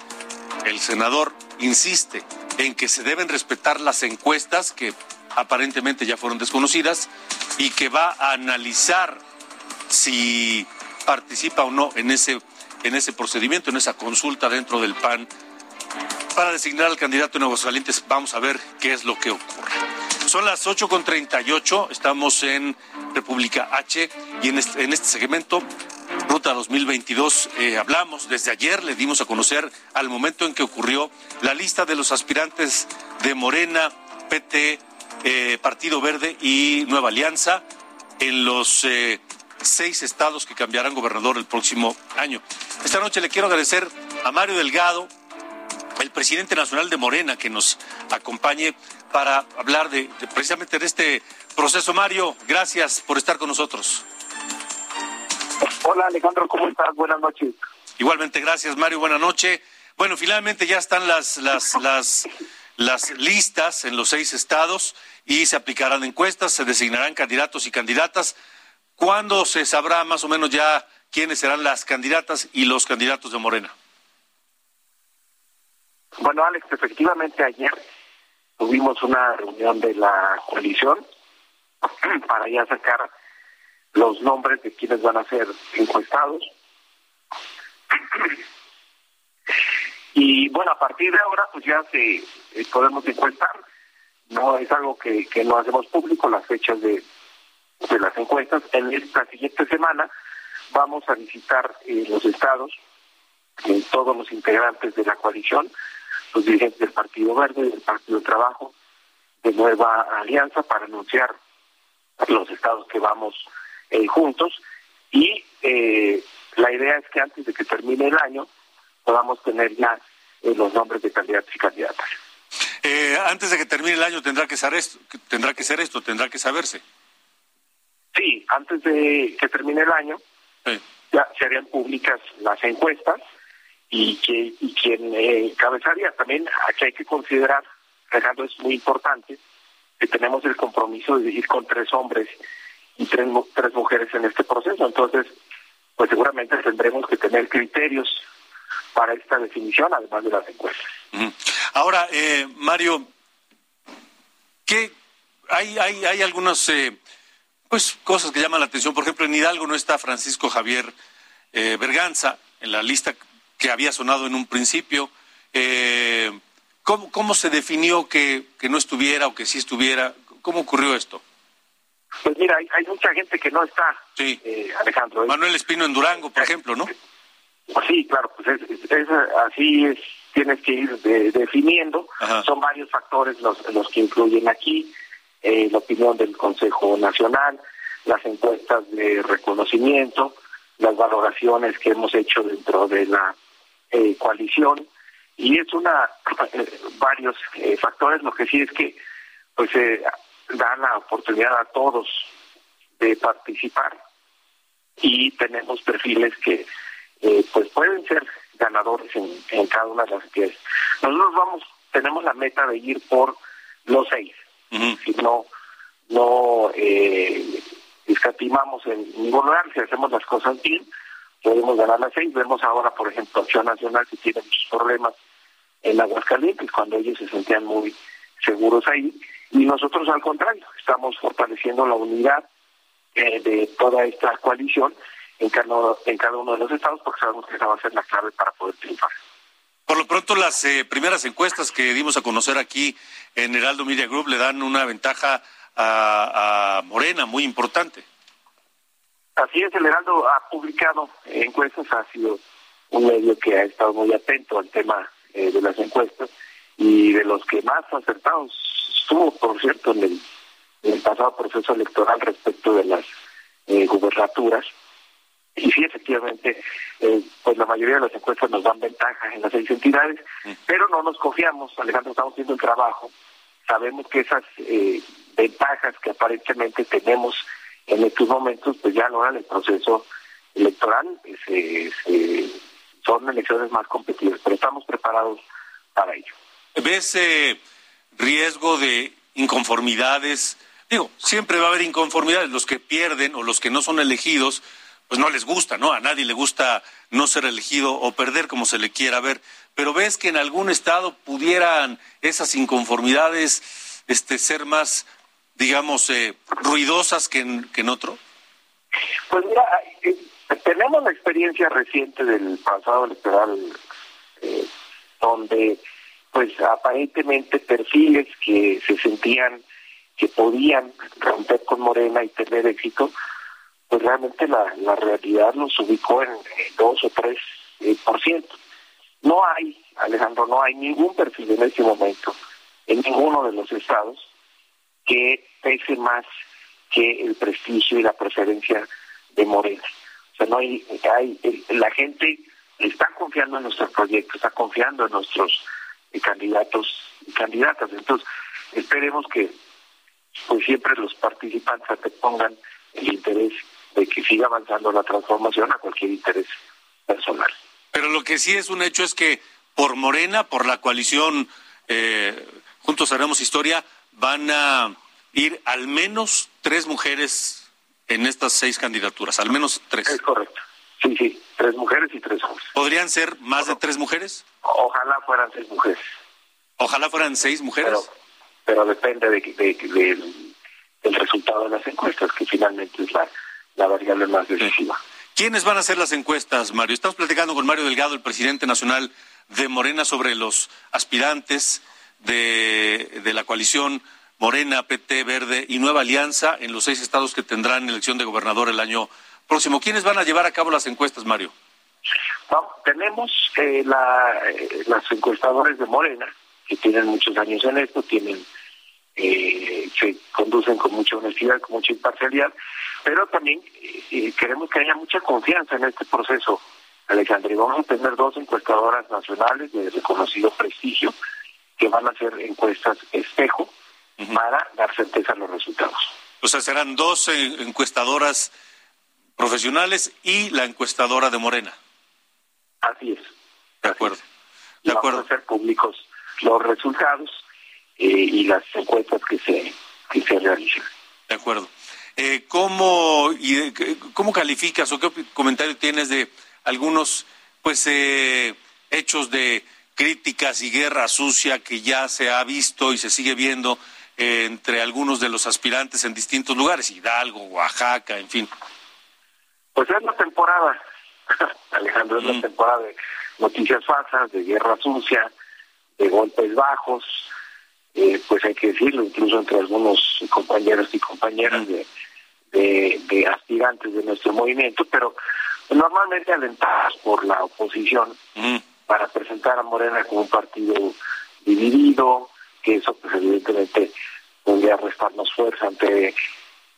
El senador insiste en que se deben respetar las encuestas que aparentemente ya fueron desconocidas y que va a analizar si participa o no en ese, en ese procedimiento, en esa consulta dentro del PAN para designar al candidato en Aguascalientes. Vamos a ver qué es lo que ocurre. Son las 8.38, estamos en República H y en este, este segmento Ruta 2022 eh, hablamos desde ayer, le dimos a conocer al momento en que ocurrió la lista de los aspirantes de Morena, PT, eh, Partido Verde y Nueva Alianza en los eh, seis estados que cambiarán gobernador el próximo año. Esta noche le quiero agradecer a Mario Delgado, el presidente nacional de Morena, que nos acompañe para hablar de, de precisamente de este proceso. Mario, gracias por estar con nosotros. Hola Alejandro, ¿cómo estás? Buenas noches. Igualmente, gracias Mario, buenas noches. Bueno, finalmente ya están las, las, las, las listas en los seis estados y se aplicarán encuestas, se designarán candidatos y candidatas. ¿Cuándo se sabrá más o menos ya quiénes serán las candidatas y los candidatos de Morena? Bueno, Alex, efectivamente ayer tuvimos una reunión de la coalición para ya sacar los nombres de quienes van a ser encuestados. Y bueno, a partir de ahora pues ya se eh, podemos encuestar. No es algo que, que no hacemos público, las fechas de, de las encuestas. En esta siguiente semana vamos a visitar eh, los estados, eh, todos los integrantes de la coalición, los dirigentes del Partido Verde, del Partido Trabajo, de Nueva Alianza, para anunciar los estados que vamos eh, juntos y la idea es que antes de que termine el año podamos tener ya los nombres de candidatos y candidatas. antes de que termine el año tendrá que ser esto, tendrá que ser esto, tendrá que saberse. Sí, antes de que termine el año ya se harían públicas las encuestas y que y quien encabezaría también aquí hay que considerar, Alejandro, es muy importante que tenemos el compromiso de ir con tres hombres y tres, tres mujeres en este proceso. Entonces, pues seguramente tendremos que tener criterios para esta definición, además de las encuestas. Ahora, eh, Mario, ¿qué hay, hay, hay algunas eh, pues cosas que llaman la atención? Por ejemplo, en Hidalgo no está Francisco Javier eh, Berganza en la lista que había sonado en un principio. Eh, ¿cómo, ¿Cómo se definió que, que no estuviera o que sí estuviera? ¿Cómo ocurrió esto? Pues mira, hay, hay mucha gente que no está, sí. eh, Alejandro. Manuel Espino en Durango, por ejemplo, ¿no? Sí, claro, pues es, es, es así es, tienes que ir de, definiendo. Ajá. Son varios factores los, los que influyen aquí. Eh, la opinión del Consejo Nacional, las encuestas de reconocimiento, las valoraciones que hemos hecho dentro de la eh, coalición. Y es una, eh, varios factores. Lo que sí es que, pues, dan la oportunidad a todos de participar y tenemos perfiles que pues pueden ser ganadores en, cada una de las actividades. Nosotros vamos, tenemos la meta de ir por los seis, uh -huh. no, no eh, escatimamos en ningún lugar, si hacemos las cosas bien, podemos ganar las seis. Vemos ahora, por ejemplo, Acción Nacional que tiene muchos problemas en Aguascalientes, cuando ellos se sentían muy seguros ahí, y nosotros al contrario, estamos fortaleciendo la unidad eh, de toda esta coalición en cada, en cada uno de los estados porque sabemos que esa va a ser la clave para poder triunfar. Por lo pronto, las eh, primeras encuestas que dimos a conocer aquí en Heraldo Media Group le dan una ventaja a, a Morena muy importante. Así es, el Heraldo ha publicado encuestas, ha sido un medio que ha estado muy atento al tema eh, de las encuestas y de los que más acertados estuvo, por cierto, en el, pasado proceso electoral respecto de las eh, gubernaturas. Y sí, efectivamente, eh, pues la mayoría de las encuestas nos dan ventajas en las seis entidades, mm. pero no nos confiamos, Alejandro, estamos haciendo el trabajo. Sabemos que esas eh, ventajas que aparentemente tenemos en estos momentos, pues ya no eran el proceso electoral, se, se, son elecciones más competitivas, pero estamos preparados para ello. ¿Ves eh, riesgo de inconformidades? Digo, siempre va a haber inconformidades. Los que pierden o los que no son elegidos, pues no les gusta, ¿no? A nadie le gusta no ser elegido o perder como se le quiera ver. Pero ves que en algún estado pudieran esas inconformidades este, ser más, digamos, eh, ruidosas que en, que en otro. Pues mira, eh, tenemos la experiencia reciente del pasado electoral eh, donde pues aparentemente perfiles que se sentían que podían romper con Morena y tener éxito, pues realmente la, la realidad nos ubicó en dos o tres eh, por ciento. No hay, Alejandro, no hay ningún perfil en este momento en ninguno de los estados que pese más que el prestigio y la preferencia de Morena. O sea, no hay, hay la gente está confiando en nuestro proyecto, está confiando en nuestros eh, candidatos y candidatas. Entonces, esperemos que pues siempre los participantes te pongan el interés de que siga avanzando la transformación a cualquier interés personal. Pero lo que sí es un hecho es que por Morena, por la coalición eh, Juntos Haremos Historia, van a ir al menos tres mujeres en estas seis candidaturas, al menos tres. Es correcto. Sí, sí, tres mujeres y tres hombres. ¿Podrían ser más de tres mujeres? Ojalá fueran seis mujeres. Ojalá fueran seis mujeres. Pero, depende de, del resultado de las encuestas, que finalmente es la, la variable más decisiva. ¿Quiénes van a hacer las encuestas, Mario? Estamos platicando con Mario Delgado, el presidente nacional de Morena, sobre los aspirantes de, de la coalición Morena, PT, Verde y Nueva Alianza en los seis estados que tendrán elección de gobernador el año próximo. ¿Quiénes van a llevar a cabo las encuestas, Mario? tenemos eh, la, eh, las encuestadores de Morena, que tienen muchos años en esto, tienen eh, se conducen con mucha honestidad, con mucha imparcialidad, pero también queremos que haya mucha confianza en este proceso, Alejandro. Y vamos a tener dos encuestadoras nacionales de reconocido prestigio que van a hacer encuestas espejo para dar certeza a los resultados. O sea, serán dos encuestadoras profesionales y la encuestadora de Morena. Así es. De acuerdo. De acuerdo. Vamos a hacer públicos los resultados eh, y las encuestas que se, que se realicen. De acuerdo. Eh, ¿cómo, y, ¿Cómo calificas o qué comentario tienes de algunos pues eh, hechos de críticas y guerra sucia que ya se ha visto y se sigue viendo entre algunos de los aspirantes en distintos lugares, Hidalgo, Oaxaca, en fin? Pues es la temporada, Alejandro, es la mm. temporada de noticias falsas, de guerra sucia, de golpes bajos, eh, pues hay que decirlo, incluso entre algunos compañeros y compañeras de, de, aspirantes de nuestro movimiento, pero normalmente alentadas por la oposición mm. para presentar a Morena como un partido dividido, que eso pues evidentemente podría restarnos fuerza ante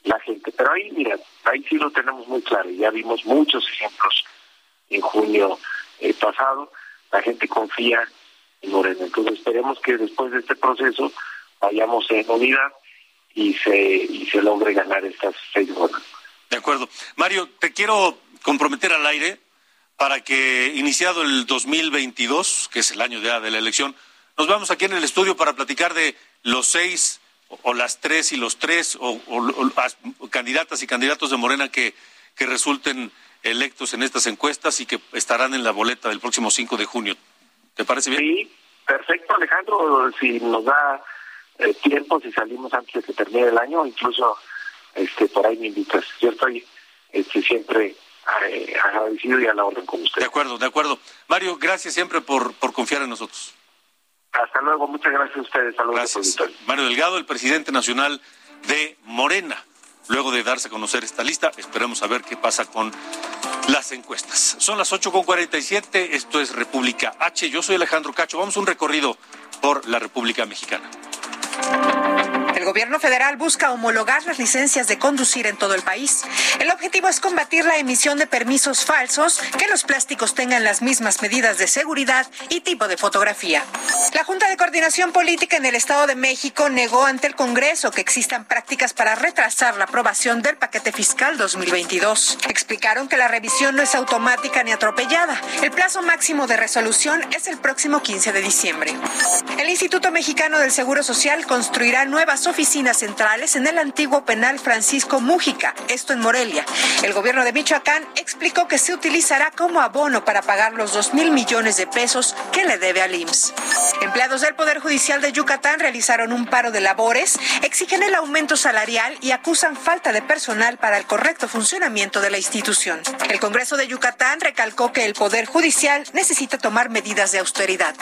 la gente. Pero ahí, mira, ahí sí lo tenemos muy claro. Ya vimos muchos ejemplos en junio eh, pasado. La gente confía Morena. Entonces esperemos que después de este proceso vayamos en unidad y se, y se logre ganar estas seis bolas. De acuerdo. Mario, te quiero comprometer al aire para que, iniciado el 2022, que es el año ya de la elección, nos vamos aquí en el estudio para platicar de los seis o, las tres y los tres, o, candidatas y candidatos de Morena que, que resulten electos en estas encuestas y que estarán en la boleta del próximo 5 de junio. ¿Te parece bien? Sí, perfecto, Alejandro. Si nos da eh, tiempo, si salimos antes de que termine el año, incluso este por ahí me invitas. Yo estoy este, siempre eh, agradecido y a la orden con usted. De acuerdo, de acuerdo. Mario, gracias siempre por, por confiar en nosotros. Hasta luego, muchas gracias a ustedes. Saludos. Gracias. Mario Delgado, el presidente nacional de Morena. Luego de darse a conocer esta lista, esperemos a ver qué pasa con las encuestas. Son las 8.47, esto es República H. Yo soy Alejandro Cacho. Vamos a un recorrido por la República Mexicana. Gobierno federal busca homologar las licencias de conducir en todo el país. El objetivo es combatir la emisión de permisos falsos, que los plásticos tengan las mismas medidas de seguridad y tipo de fotografía. La Junta de Coordinación Política en el Estado de México negó ante el Congreso que existan prácticas para retrasar la aprobación del paquete fiscal 2022. Explicaron que la revisión no es automática ni atropellada. El plazo máximo de resolución es el próximo 15 de diciembre. El Instituto Mexicano del Seguro Social construirá nuevas oficinas centrales en el antiguo penal Francisco Mújica, esto en Morelia. El gobierno de Michoacán explicó que se utilizará como abono para pagar los 2 mil millones de pesos que le debe al IMSS. Empleados del Poder Judicial de Yucatán realizaron un paro de labores, exigen el aumento salarial y acusan falta de personal para el correcto funcionamiento de la institución. El Congreso de Yucatán recalcó que el Poder Judicial necesita tomar medidas de austeridad.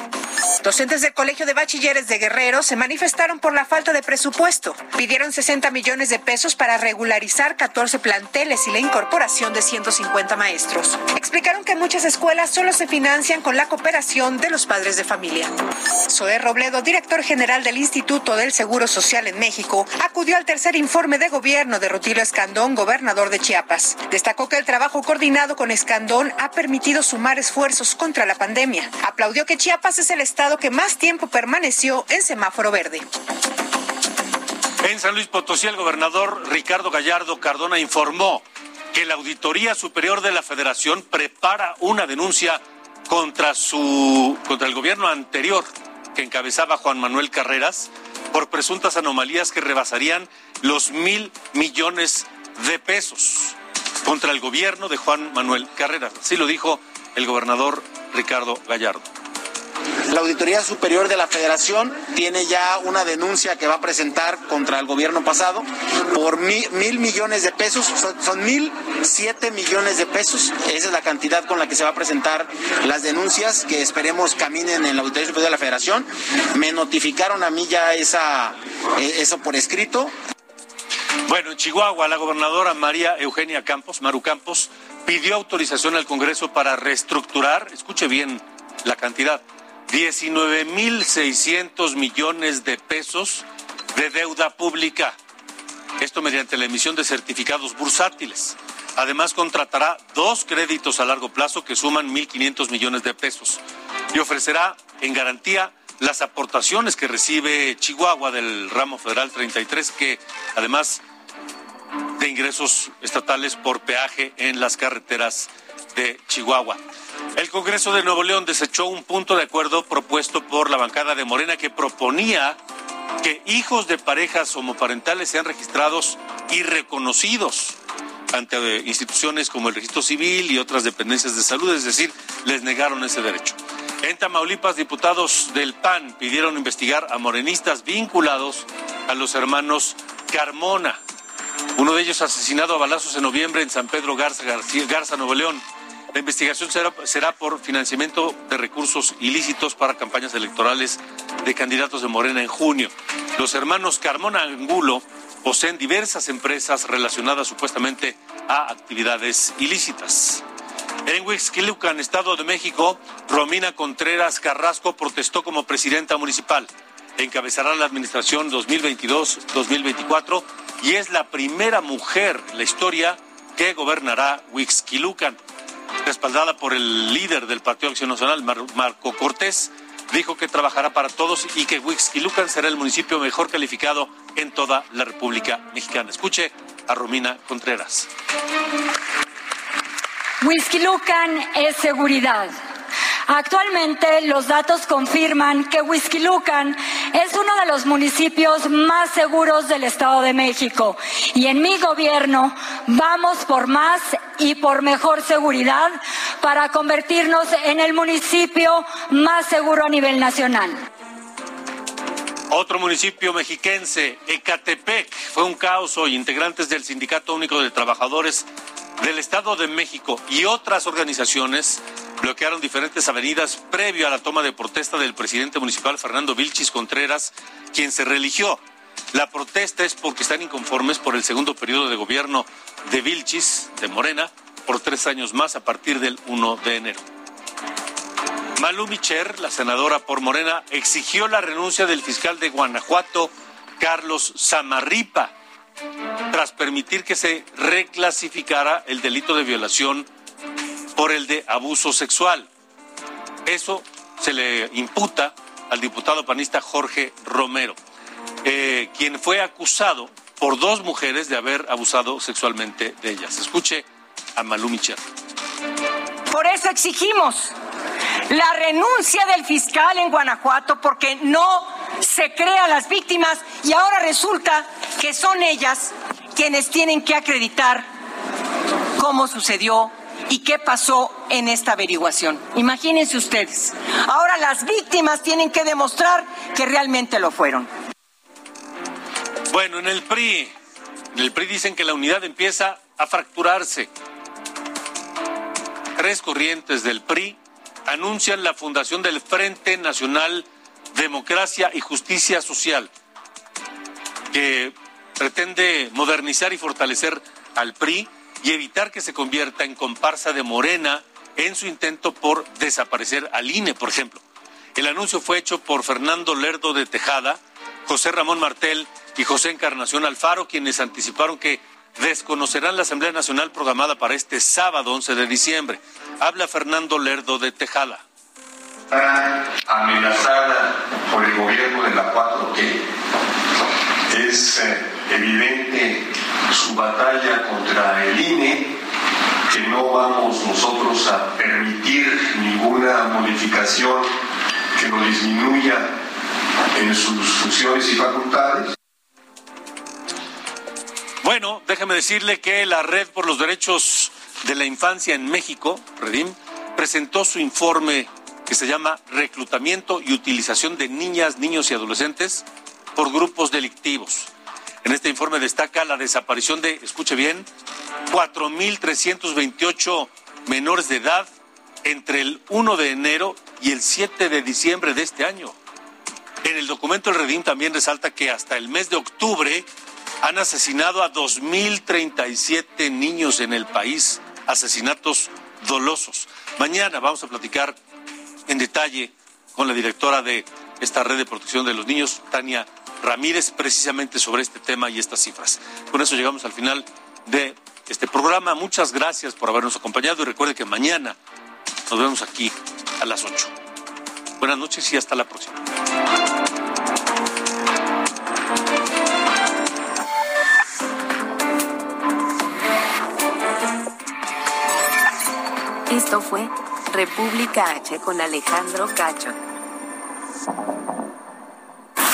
Docentes del Colegio de Bachilleres de Guerrero se manifestaron por la falta de presupuesto presupuesto. Pidieron 60 millones de pesos para regularizar 14 planteles y la incorporación de 150 maestros. Explicaron que muchas escuelas solo se financian con la cooperación de los padres de familia. Zoé Robledo, director general del Instituto del Seguro Social en México, acudió al tercer informe de gobierno de Rutilio Escandón, gobernador de Chiapas. Destacó que el trabajo coordinado con Escandón ha permitido sumar esfuerzos contra la pandemia. Aplaudió que Chiapas es el estado que más tiempo permaneció en semáforo verde. En San Luis Potosí, el gobernador Ricardo Gallardo Cardona informó que la Auditoría Superior de la Federación prepara una denuncia contra su contra el gobierno anterior que encabezaba Juan Manuel Carreras por presuntas anomalías que rebasarían los mil millones de pesos contra el gobierno de Juan Manuel Carreras. Así lo dijo el gobernador Ricardo Gallardo. La Auditoría Superior de la Federación tiene ya una denuncia que va a presentar contra el gobierno pasado por mil, mil millones de pesos, son, mil siete millones de pesos. Esa es la cantidad con la que se va a presentar las denuncias que esperemos caminen en la Auditoría Superior de la Federación. Me notificaron a mí ya esa, eso por escrito. Bueno, en Chihuahua, la gobernadora María Eugenia Campos, Maru Campos, pidió autorización al Congreso para reestructurar, escuche bien la cantidad, 19.600 millones de pesos de deuda pública. Esto mediante la emisión de certificados bursátiles. Además, contratará dos créditos a largo plazo que suman 1.500 millones de pesos y ofrecerá en garantía las aportaciones que recibe Chihuahua del ramo federal 33, que además de ingresos estatales por peaje en las carreteras de Chihuahua. El Congreso de Nuevo León desechó un punto de acuerdo propuesto por la bancada de Morena que proponía que hijos de parejas homoparentales sean registrados y reconocidos ante instituciones como el registro civil y otras dependencias de salud, es decir, les negaron ese derecho. En Tamaulipas, diputados del PAN pidieron investigar a morenistas vinculados a los hermanos Carmona. Uno de ellos asesinado a balazos en noviembre en San Pedro Garza, Garza Nuevo León. La investigación será, por financiamiento de recursos ilícitos para campañas electorales de candidatos de Morena en junio. Los hermanos Carmona Angulo poseen diversas empresas relacionadas supuestamente a actividades ilícitas. En Huixquilucan, Estado de México, Romina Contreras Carrasco protestó como presidenta municipal. Encabezará la administración 2022-2024 y es la primera mujer en la historia que gobernará Huixquilucan. Respaldada por el líder del Partido Acción Nacional, Mar Marco Cortés, dijo que trabajará para todos y que Huixquilucan será el municipio mejor calificado en toda la República Mexicana. Escuche a Romina Contreras. Huixquilucan es seguridad. Actualmente los datos confirman que Huixquilucan es uno de los municipios más seguros del Estado de México y en mi gobierno vamos por más y por mejor seguridad para convertirnos en el municipio más seguro a nivel nacional. Otro municipio mexiquense, Ecatepec, fue un caos hoy. Integrantes del Sindicato Único de Trabajadores del Estado de México y otras organizaciones bloquearon diferentes avenidas previo a la toma de protesta del presidente municipal Fernando Vilchis Contreras, quien se religió. La protesta es porque están inconformes por el segundo periodo de gobierno de Vilchis, de Morena, por tres años más a partir del 1 de enero. Malú Micher, la senadora por Morena, exigió la renuncia del fiscal de Guanajuato, Carlos Zamarripa, tras permitir que se reclasificara el delito de violación por el de abuso sexual. Eso se le imputa al diputado panista Jorge Romero, eh, quien fue acusado por dos mujeres de haber abusado sexualmente de ellas. Escuche a Malú Micher. Por eso exigimos la renuncia del fiscal en Guanajuato porque no se crean las víctimas y ahora resulta que son ellas quienes tienen que acreditar cómo sucedió y qué pasó en esta averiguación. Imagínense ustedes. Ahora las víctimas tienen que demostrar que realmente lo fueron. Bueno, en el PRI, en el PRI dicen que la unidad empieza a fracturarse. Tres corrientes del PRI anuncian la fundación del Frente Nacional Democracia y Justicia Social. que pretende modernizar y fortalecer al PRI y evitar que se convierta en comparsa de Morena en su intento por desaparecer al INE, por ejemplo. El anuncio fue hecho por Fernando Lerdo de Tejada, José Ramón Martel y José Encarnación Alfaro, quienes anticiparon que desconocerán la Asamblea Nacional programada para este sábado 11 de diciembre. Habla Fernando Lerdo de Tejada. Amenazada por el gobierno de la 4T. Es eh, evidente su batalla contra el INE, que no vamos nosotros a permitir ninguna modificación que lo disminuya en sus funciones y facultades. Bueno, déjeme decirle que la Red por los Derechos de la Infancia en México, Redim, presentó su informe que se llama Reclutamiento y Utilización de Niñas, Niños y Adolescentes por Grupos Delictivos. En este informe destaca la desaparición de, escuche bien, 4.328 menores de edad entre el 1 de enero y el 7 de diciembre de este año. En el documento el Redim también resalta que hasta el mes de octubre han asesinado a 2.037 niños en el país, asesinatos dolosos. Mañana vamos a platicar en detalle con la directora de esta red de protección de los niños, Tania Ramírez, precisamente sobre este tema y estas cifras. Con eso llegamos al final de este programa. Muchas gracias por habernos acompañado y recuerde que mañana nos vemos aquí a las 8. Buenas noches y hasta la próxima. Esto fue República H con Alejandro Cacho.